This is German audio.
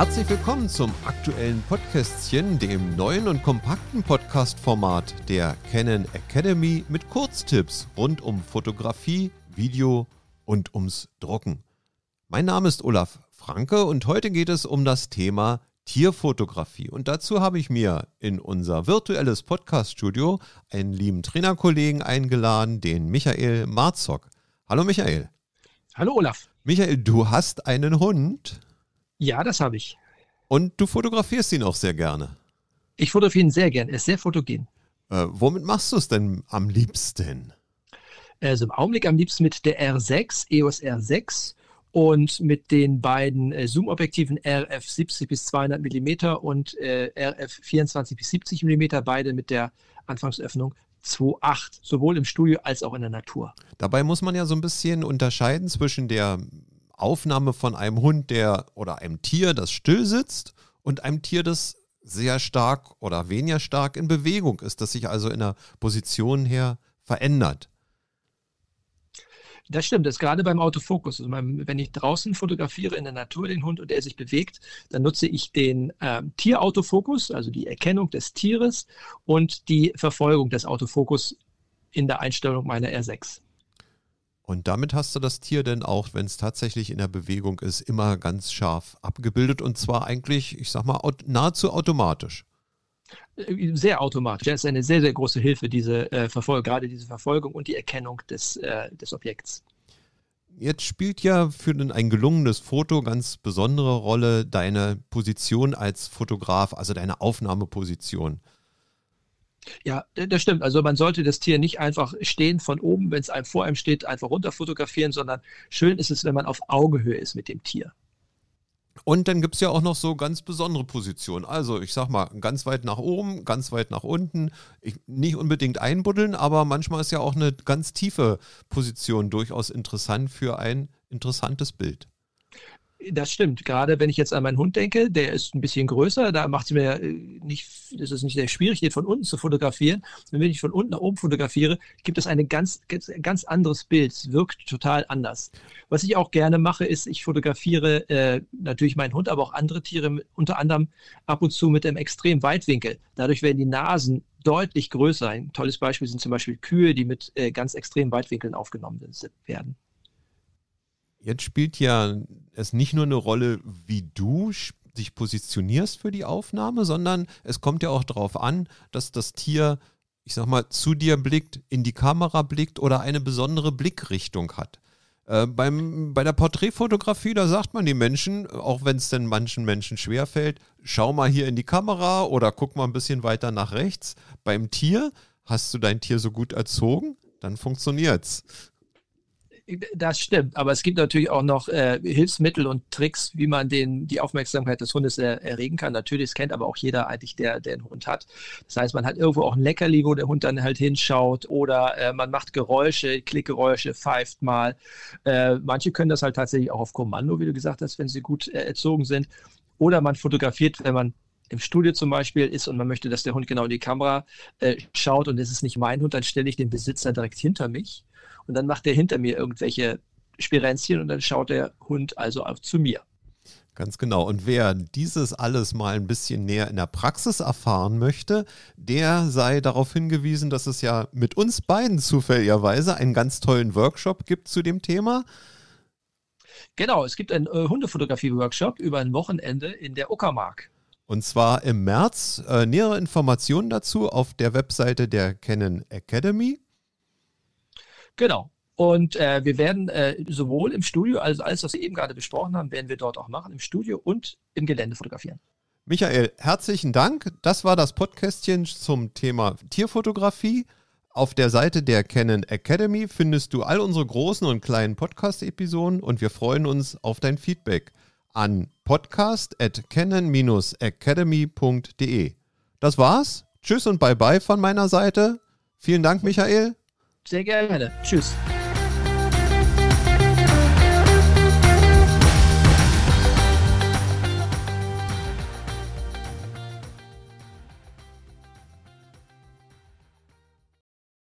Herzlich willkommen zum aktuellen Podcastchen, dem neuen und kompakten Podcast-Format der Canon Academy mit Kurztipps rund um Fotografie, Video und ums Drucken. Mein Name ist Olaf Franke und heute geht es um das Thema Tierfotografie. Und dazu habe ich mir in unser virtuelles Podcast-Studio einen lieben Trainerkollegen eingeladen, den Michael Marzok. Hallo Michael. Hallo Olaf. Michael, du hast einen Hund. Ja, das habe ich. Und du fotografierst ihn auch sehr gerne. Ich fotografiere ihn sehr gern. Er ist sehr fotogen. Äh, womit machst du es denn am liebsten? Also im Augenblick am liebsten mit der R6, EOS R6 und mit den beiden äh, Zoom-Objektiven RF 70 bis 200 mm und äh, RF 24 bis 70 mm, beide mit der Anfangsöffnung 2.8, sowohl im Studio als auch in der Natur. Dabei muss man ja so ein bisschen unterscheiden zwischen der Aufnahme von einem Hund, der oder einem Tier, das still sitzt, und einem Tier, das sehr stark oder weniger stark in Bewegung ist, das sich also in der Position her verändert. Das stimmt, das ist gerade beim Autofokus. Also wenn ich draußen fotografiere in der Natur den Hund und er sich bewegt, dann nutze ich den äh, Tierautofokus, also die Erkennung des Tieres und die Verfolgung des Autofokus in der Einstellung meiner R6. Und damit hast du das Tier denn auch, wenn es tatsächlich in der Bewegung ist, immer ganz scharf abgebildet und zwar eigentlich, ich sag mal, nahezu automatisch. Äh, sehr automatisch. Das ist eine sehr, sehr große Hilfe, diese äh, Verfolgung, gerade diese Verfolgung und die Erkennung des, äh, des Objekts. Jetzt spielt ja für ein gelungenes Foto ganz besondere Rolle deine Position als Fotograf, also deine Aufnahmeposition. Ja, das stimmt. Also man sollte das Tier nicht einfach stehen von oben, wenn es einem vor einem steht, einfach runter fotografieren, sondern schön ist es, wenn man auf Augehöhe ist mit dem Tier. Und dann gibt es ja auch noch so ganz besondere Positionen. Also ich sag mal, ganz weit nach oben, ganz weit nach unten. Ich, nicht unbedingt einbuddeln, aber manchmal ist ja auch eine ganz tiefe Position durchaus interessant für ein interessantes Bild. Das stimmt. Gerade wenn ich jetzt an meinen Hund denke, der ist ein bisschen größer, da macht es mir äh, nicht, ist nicht sehr schwierig, den von unten zu fotografieren. Und wenn ich von unten nach oben fotografiere, gibt es ein ganz, ganz anderes Bild. Es wirkt total anders. Was ich auch gerne mache, ist, ich fotografiere äh, natürlich meinen Hund, aber auch andere Tiere, unter anderem ab und zu mit einem extrem Weitwinkel. Dadurch werden die Nasen deutlich größer. Ein tolles Beispiel sind zum Beispiel Kühe, die mit äh, ganz extremen Weitwinkeln aufgenommen werden. Jetzt spielt ja es nicht nur eine Rolle, wie du dich positionierst für die Aufnahme, sondern es kommt ja auch darauf an, dass das Tier, ich sag mal, zu dir blickt, in die Kamera blickt oder eine besondere Blickrichtung hat. Äh, beim, bei der Porträtfotografie, da sagt man die Menschen, auch wenn es denn manchen Menschen schwerfällt, schau mal hier in die Kamera oder guck mal ein bisschen weiter nach rechts. Beim Tier, hast du dein Tier so gut erzogen, dann funktioniert's. Das stimmt, aber es gibt natürlich auch noch äh, Hilfsmittel und Tricks, wie man den, die Aufmerksamkeit des Hundes er, erregen kann. Natürlich, das kennt aber auch jeder eigentlich, der, der einen Hund hat. Das heißt, man hat irgendwo auch ein Leckerli, wo der Hund dann halt hinschaut oder äh, man macht Geräusche, Klickgeräusche, pfeift mal. Äh, manche können das halt tatsächlich auch auf Kommando, wie du gesagt hast, wenn sie gut äh, erzogen sind. Oder man fotografiert, wenn man im Studio zum Beispiel ist und man möchte, dass der Hund genau in die Kamera äh, schaut und es ist nicht mein Hund, dann stelle ich den Besitzer direkt hinter mich und dann macht er hinter mir irgendwelche Spirenzchen und dann schaut der Hund also auch zu mir. Ganz genau. Und wer dieses alles mal ein bisschen näher in der Praxis erfahren möchte, der sei darauf hingewiesen, dass es ja mit uns beiden zufälligerweise einen ganz tollen Workshop gibt zu dem Thema. Genau, es gibt einen äh, Hundefotografie-Workshop über ein Wochenende in der Uckermark. Und zwar im März. Äh, nähere Informationen dazu auf der Webseite der Canon Academy. Genau. Und äh, wir werden äh, sowohl im Studio, also alles, was wir eben gerade besprochen haben, werden wir dort auch machen, im Studio und im Gelände fotografieren. Michael, herzlichen Dank. Das war das Podcastchen zum Thema Tierfotografie. Auf der Seite der Canon Academy findest du all unsere großen und kleinen Podcast-Episoden und wir freuen uns auf dein Feedback an podcast.canon-academy.de. Das war's. Tschüss und bye bye von meiner Seite. Vielen Dank, Michael. Sehr gerne. Tschüss.